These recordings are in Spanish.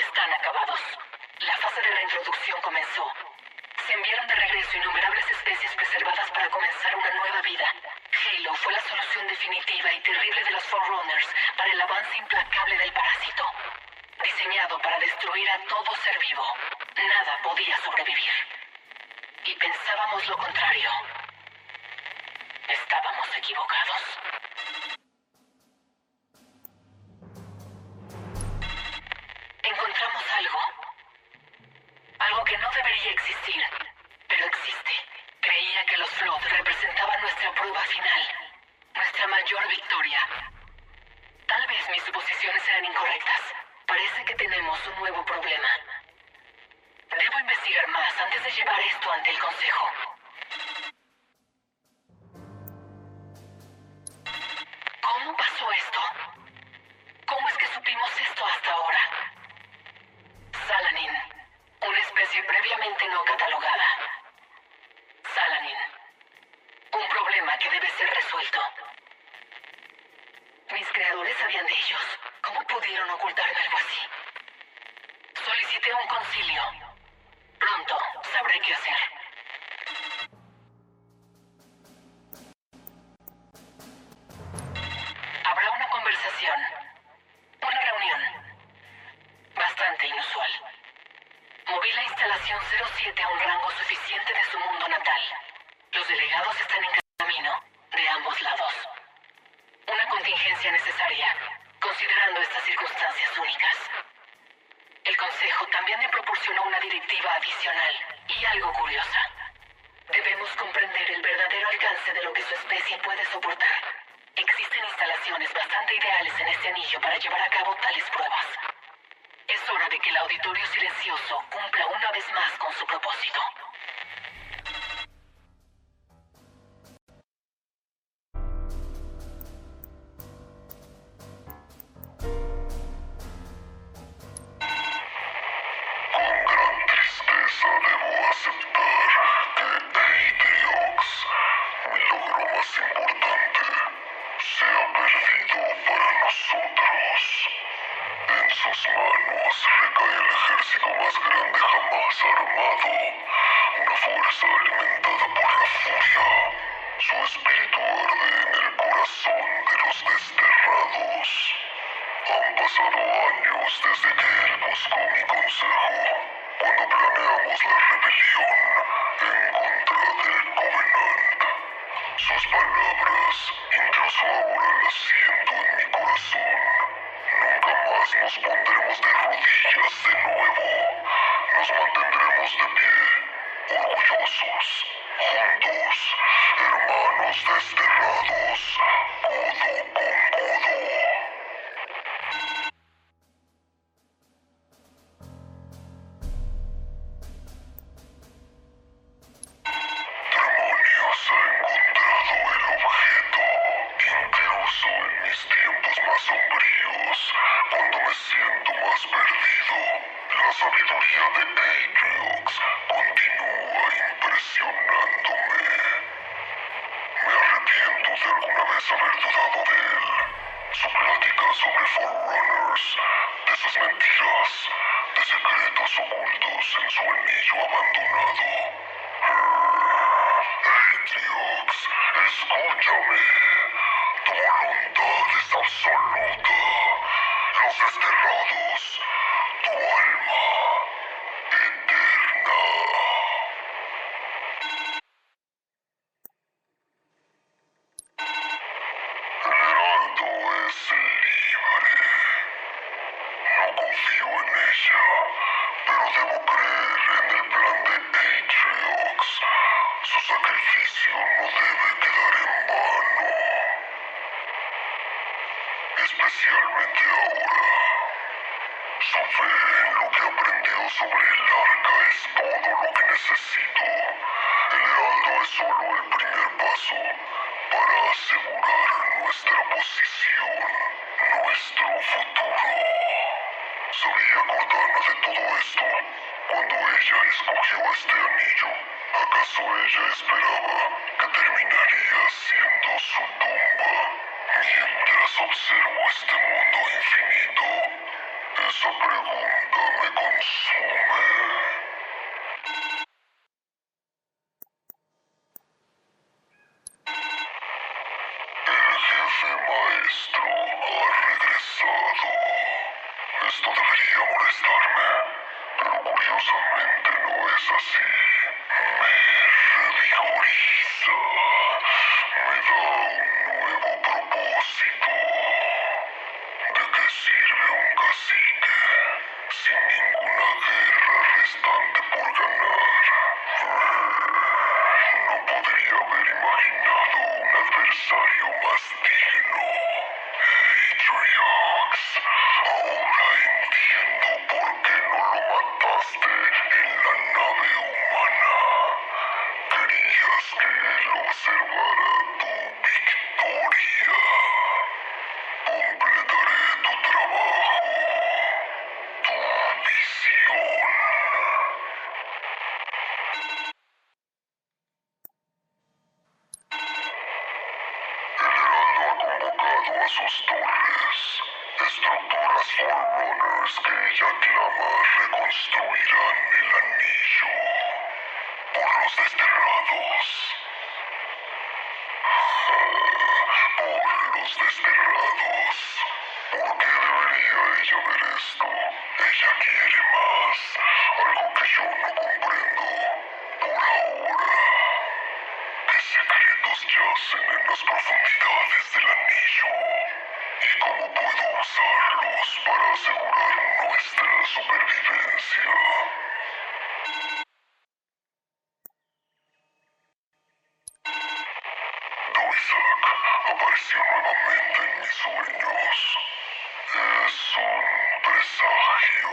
están acabados. La fase de reintroducción comenzó. Se enviaron de regreso innumerables especies preservadas para comenzar una nueva vida. Halo fue la solución definitiva y terrible de los Forerunners para el avance implacable del parásito. Diseñado para destruir a todo ser vivo, nada podía sobrevivir. Y pensábamos lo contrario. Estábamos equivocados. Final, nuestra mayor victoria. Tal vez mis suposiciones sean incorrectas. Parece que tenemos un nuevo problema. Debo investigar más antes de llevar esto ante el Consejo. ¿Cómo pasó esto? ¿Cómo es que supimos esto hasta ahora? Salanin, una especie previamente no catalogada. Salanin, un problema que debe ser resuelto. Mis creadores sabían de ellos. ¿Cómo pudieron ocultarme algo así? Solicité un concilio. Pronto sabré qué hacer. Habrá una conversación. Mentiras, de secretos ocultos en su anillo abandonado. Atriox, escúchame. Tu voluntad es absoluta. Los desterrados, tu sobre el arca es todo lo que necesito. El heraldo es solo el primer paso para asegurar nuestra posición, nuestro futuro. ¿Sabía Cortana de todo esto? Cuando ella escogió este anillo, ¿acaso ella esperaba que terminaría siendo su tumba? Mientras observo este mundo infinito, Esa pregunta me consume. El jefe maestro ha regresado. Esto debería molestarme, pero curiosamente no es así. Me revigoriza. Me da un nuevo propósito. ¿De qué sirve un cacique sin ninguna guerra restante por ganar? No podría haber imaginado un adversario más digno. Atriox, Doisak apareció nuevamente en mis sueños. Es un presagio.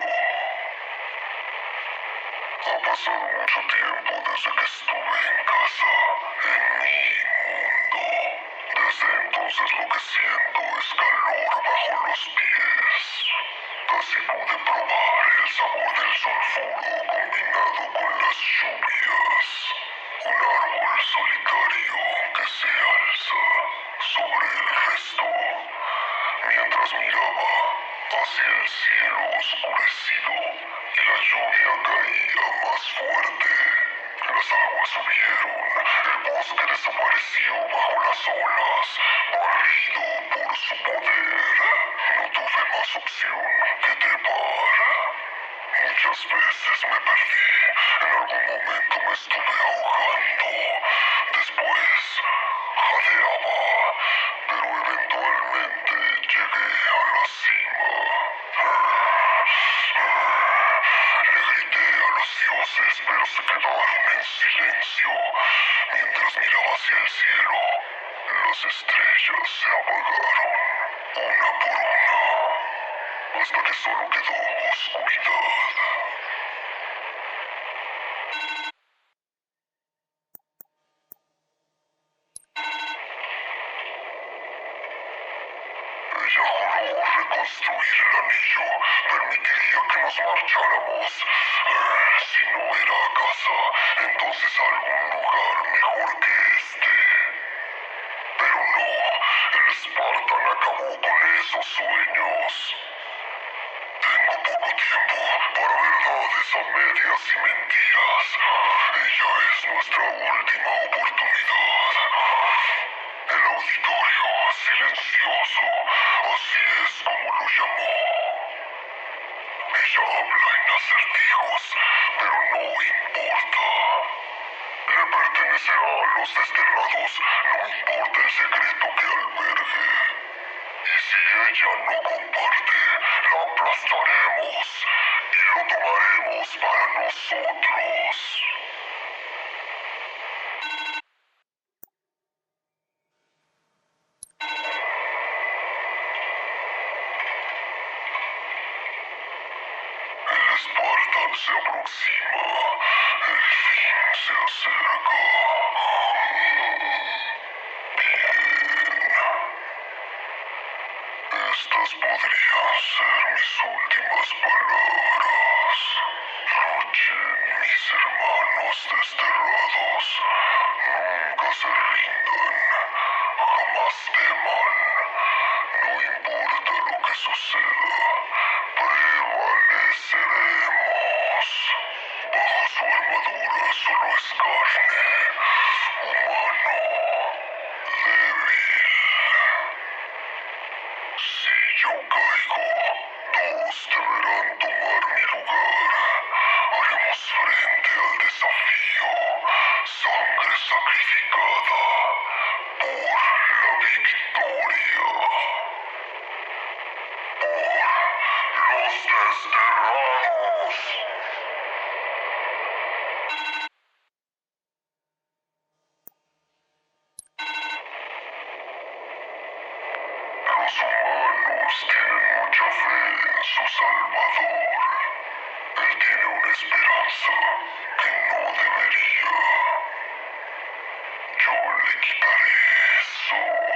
Ha pasado mucho tiempo desde que estuve en casa, en mi mundo. Desde entonces lo que siento es calor bajo los pies. Casi pude probar el sabor del sulfuro combinado con las lluvias. Un árbol solitario que se alza sobre el resto. Mientras miraba hacia el cielo oscurecido y la lluvia caía más fuerte, las aguas subieron, el bosque desapareció bajo las olas, barrido por su poder. No tuve más opción que trepar. Muchas veces me perdí, en algún momento me estuve ahogando, después jadeaba, pero eventualmente llegué a la cima. Le grité a los dioses, pero se quedaron en silencio mientras miraba hacia el cielo. Las estrellas se apagaron, una por una, hasta que solo quedó oscuridad. Ella juró reconstruir el anillo, permitiría que nos marcháramos. Si no era a casa, entonces a algún lugar mejor que este. Pero no, el Spartan acabó con esos sueños. A medias y mentiras. Ella es nuestra última oportunidad. El auditorio silencioso, así es como lo llamó. Ella habla en acertijos, pero no importa. Le pertenecerá a los desterrados, no importa el secreto que albergue. Y si ella no comparte, la aplastaremos tomaremos para nosotros. Su Salvador. Él tiene una esperanza que no debería. Yo le quitaré eso.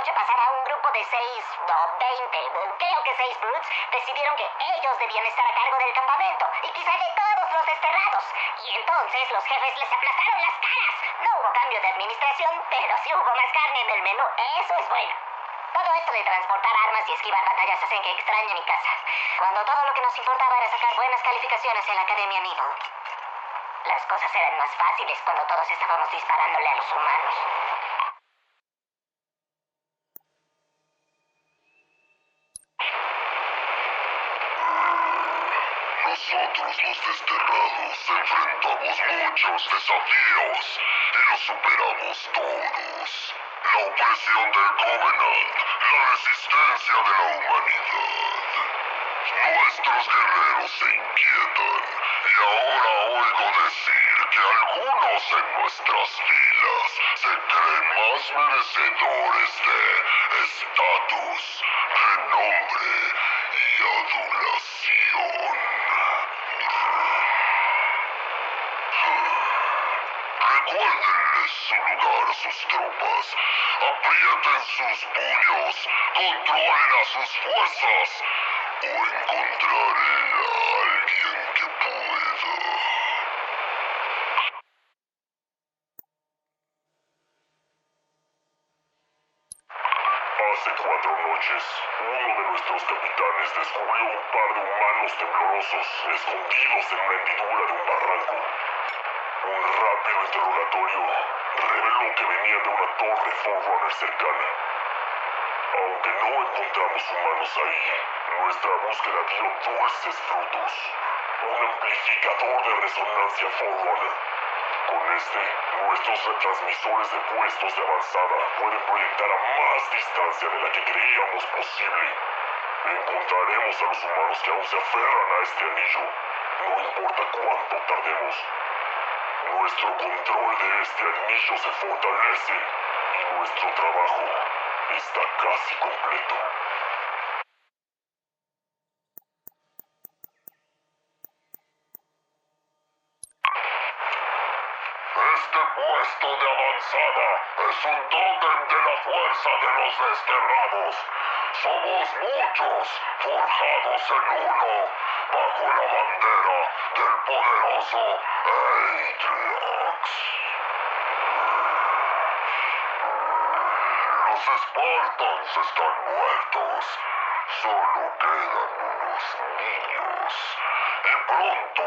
Noche pasada un grupo de seis, no, veinte, creo que seis Brutes, decidieron que ellos debían estar a cargo del campamento y quizá de todos los desterrados. Y entonces los jefes les aplastaron las caras. No hubo cambio de administración, pero sí hubo más carne en el menú. Eso es bueno. Todo esto de transportar armas y esquivar batallas hacen que extrañe mi casa. Cuando todo lo que nos importaba era sacar buenas calificaciones en la Academia Nival. Las cosas eran más fáciles cuando todos estábamos disparándole a los humanos. En nuestras filas se creen más merecedores de estatus, renombre y adulación. Recuérdenles su lugar a sus tropas. Aprieten sus puños. Controlen a sus fuerzas. O encontraré a alguien que pueda. Hace cuatro noches, uno de nuestros capitanes descubrió un par de humanos temblorosos escondidos en una hendidura de un barranco. Un rápido interrogatorio que venían de una torre Forerunner cercana. Aunque no encontramos humanos ahí, nuestra búsqueda dio dulces frutos. Un amplificador de resonancia Forerunner. Con este, nuestros retransmisores de puestos de avanzada pueden proyectar a más distancia de la que creíamos posible. Encontraremos a los humanos que aún se aferran a este anillo, no importa cuánto tardemos. Nuestro control de este anillo se fortalece y nuestro trabajo está casi completo. Este puesto de avanzada es un tótem de la fuerza de los desterrados. Somos muchos, forjados en uno, bajo la bandera del poderoso Atriox. Los Spartans están muertos. Solo quedan unos niños. Y pronto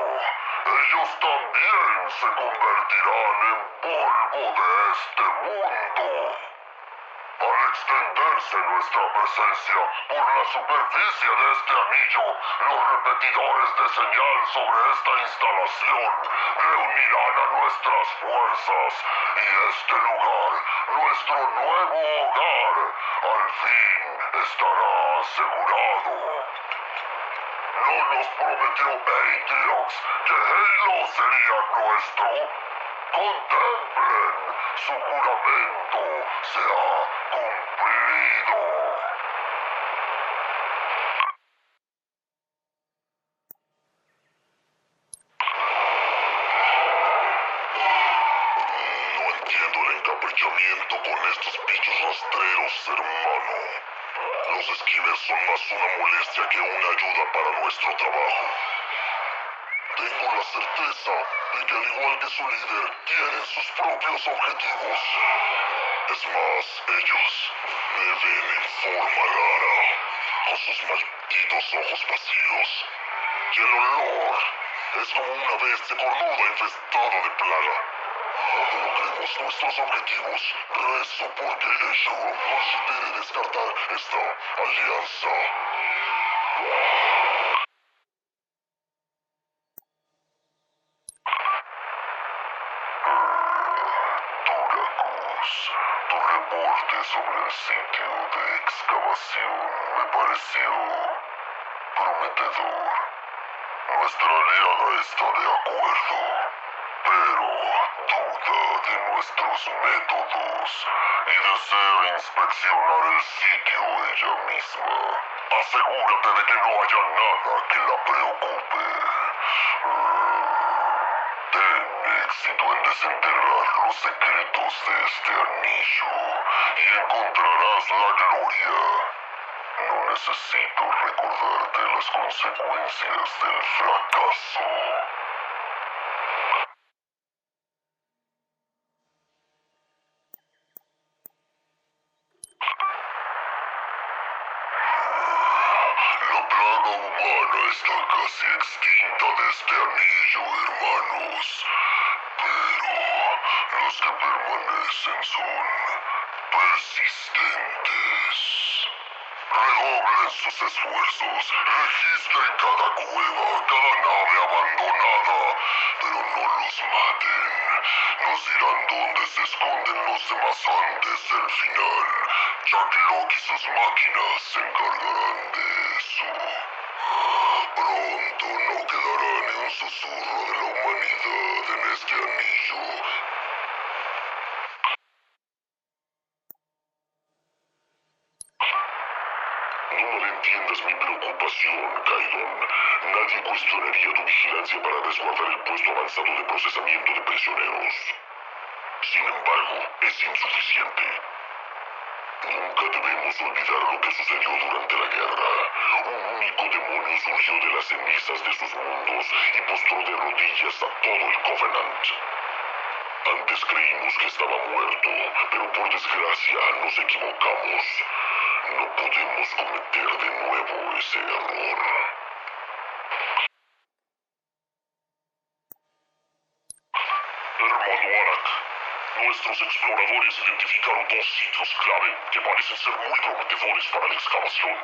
ellos también se convertirán en polvo de este mundo. Al extenderse nuestra presencia por la superficie de este anillo, los repetidores de señal sobre esta instalación reunirán a nuestras fuerzas y este lugar, nuestro nuevo hogar, al fin estará asegurado. ¿No nos prometió Atriox que Halo sería nuestro? Contemplen, su juramento se ha cumplido. No entiendo el encaprichamiento con estos bichos rastreros, hermano. Los esquimers son más una molestia que una ayuda para nuestro trabajo. Tengo la certeza de que al igual que su líder, tienen sus propios objetivos. Es más, ellos me ven con sus malditos ojos vacíos. Y el olor es como una bestia cornuda infestada de plaga. Logremos nuestros objetivos. Rezo porque Eshur considere descartar esta alianza. Turacus, tu reporte sobre el sitio de excavación me pareció prometedor. Nuestra aliada está de acuerdo, pero duda de nuestros métodos y desea inspeccionar el sitio ella misma. Asegúrate de que no haya nada que la preocupe. Ten éxito en desenterrar los secretos de este anillo y encontrarás la gloria. No necesito recordarte las consecuencias del fracaso. La plaga humana está casi extinta de este anillo, hermanos. Pero los que permanecen son persistentes. Redoblen sus esfuerzos, registren cada cueva, cada nave abandonada, pero no los maten. Nos dirán dónde se esconden los demás antes del final. Jack Locke y sus máquinas se encargarán de eso. Pronto no quedará ni un susurro de la humanidad en este anillo. No malentiendas mi preocupación, Kaidon. Nadie cuestionaría tu vigilancia para resguardar el puesto avanzado de procesamiento de prisioneros. Sin embargo, es insuficiente. Nunca debemos olvidar lo que sucedió durante la guerra. Un único demonio surgió de las cenizas de sus mundos y postró de rodillas a todo el Covenant. Antes creímos que estaba muerto, pero por desgracia nos equivocamos. No podemos cometer de nuevo ese error. Hermano Arak, nuestros exploradores identificaron dos sitios clave que parecen ser muy prometedores para la excavación.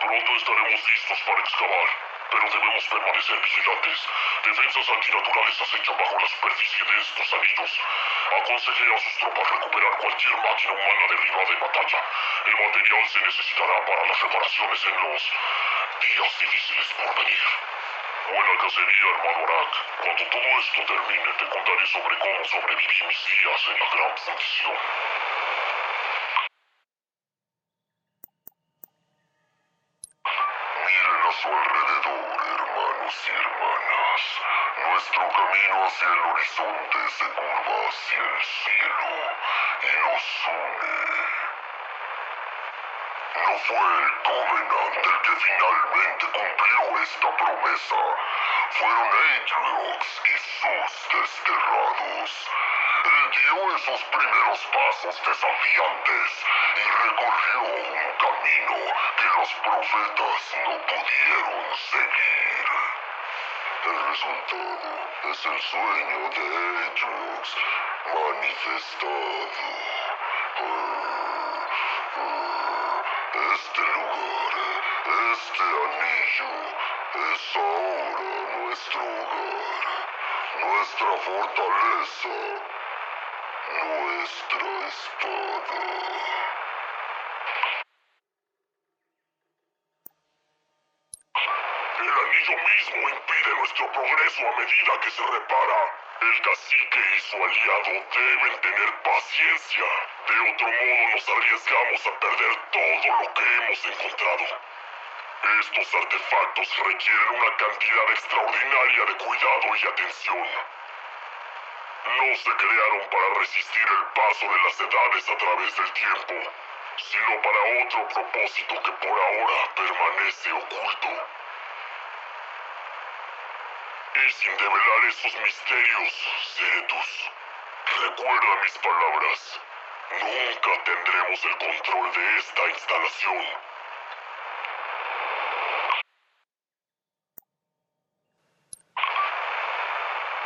Pronto estaremos listos para excavar, pero debemos permanecer vigilantes. Defensas antinaturales acechan bajo la superficie de estos anillos. Aconsejé a sus tropas recuperar cualquier máquina humana derribada en batalla. El material se necesitará para las reparaciones en los días difíciles por venir. Buena cacería, hermano Arak. Cuando todo esto termine, te contaré sobre cómo sobreviví mis días en la gran fundición. Miren a su alrededor, hermanos y hermanas. Nuestro camino hacia el horizonte se curva hacia el cielo y nos une. No fue el el que finalmente cumplió esta promesa. Fueron Atriox y sus desterrados. Él dio esos primeros pasos desafiantes y recorrió un camino que los profetas no pudieron seguir. El resultado es el sueño de Atriox manifestado. Ah. Este lugar, este anillo, es ahora nuestro hogar, nuestra fortaleza, nuestra espada. El anillo mismo impide nuestro progreso a medida que se repara. El cacique y su aliado deben tener paciencia. De otro modo nos arriesgamos a perder todo lo que hemos encontrado. Estos artefactos requieren una cantidad extraordinaria de cuidado y atención. No se crearon para resistir el paso de las edades a través del tiempo, sino para otro propósito que por ahora permanece oculto. Y sin develar esos misterios, Ceretus, recuerda mis palabras. Nunca tendremos el control de esta instalación.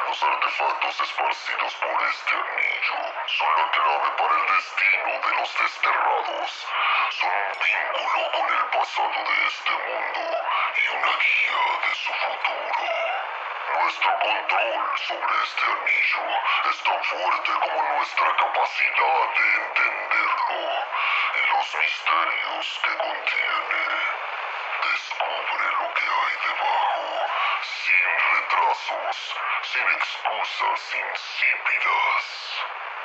Los artefactos esparcidos por este anillo son la clave para el destino de los desterrados. Son un vínculo con el pasado de este mundo y una guía de su futuro. Nuestro control sobre este anillo es tan fuerte como nuestra capacidad de entenderlo y los misterios que contiene. Descubre lo que hay debajo, sin retrasos, sin excusas insípidas.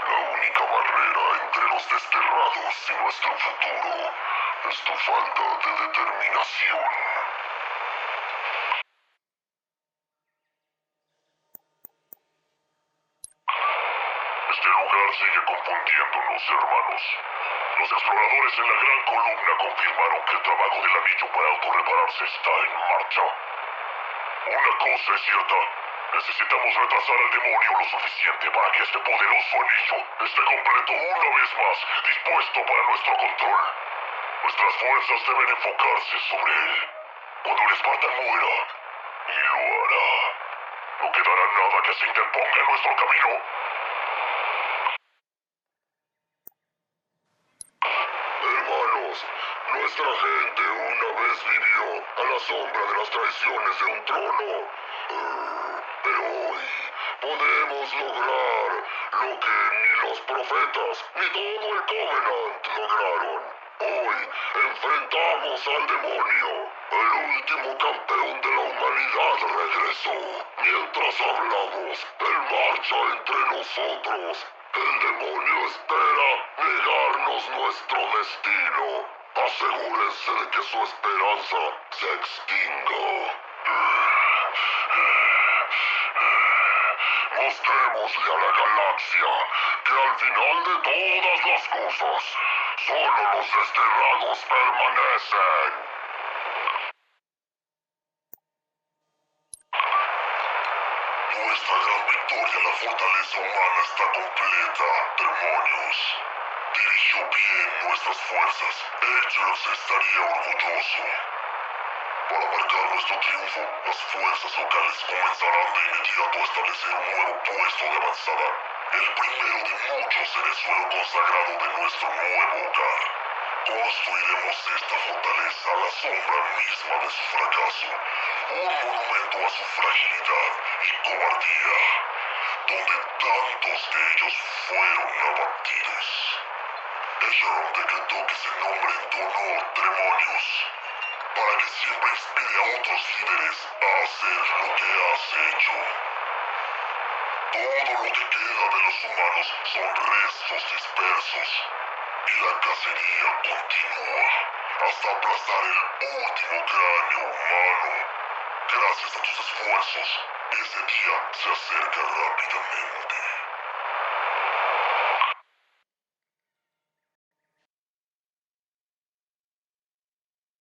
La única barrera entre los desterrados y nuestro futuro es tu falta de determinación. Este lugar sigue confundiéndonos, hermanos. Los exploradores en la gran columna confirmaron que el trabajo del anillo para autorrepararse está en marcha. Una cosa es cierta. Necesitamos retrasar al demonio lo suficiente para que este poderoso anillo esté completo una vez más, dispuesto para nuestro control. Nuestras fuerzas deben enfocarse sobre él. Cuando el Espartan muera, y lo hará, no quedará nada que se interponga en nuestro camino. Hermanos, nuestra gente una vez vivió a la sombra de las traiciones de un trono. Eh, Pero hoy podemos lograr lo que ni los profetas ni todo el Covenant lograron. Hoy enfrentamos al demonio. El último campeón de la humanidad regresó. Mientras hablamos, él marcha entre nosotros. El demonio espera negarnos nuestro destino. Asegúrense de que su esperanza se extinga. Mostrémosle a la galaxia que al final de todas las cosas, solo los desterrados permanecen. Nuestra gran victoria en la fortaleza humana está completa, demonios. Dirigió bien nuestras fuerzas. Ellos estaría orgulloso. Para marcar nuestro triunfo, las fuerzas locales comenzarán de inmediato a establecer un nuevo puesto de avanzada. El primero de muchos en el suelo consagrado de nuestro nuevo hogar. Construiremos esta fortaleza a la sombra misma de su fracaso, un monumento a su fragilidad y cobardía, donde tantos de ellos fueron abatidos. Eshron decretó que se nombren tu honor demonios, para que siempre inspire a otros líderes a hacer lo que has hecho. Todo lo que queda de los humanos son restos dispersos y la cacería continúa hasta aplastar el último cráneo humano. Gracias a tus esfuerzos, ese día se acerca rápidamente.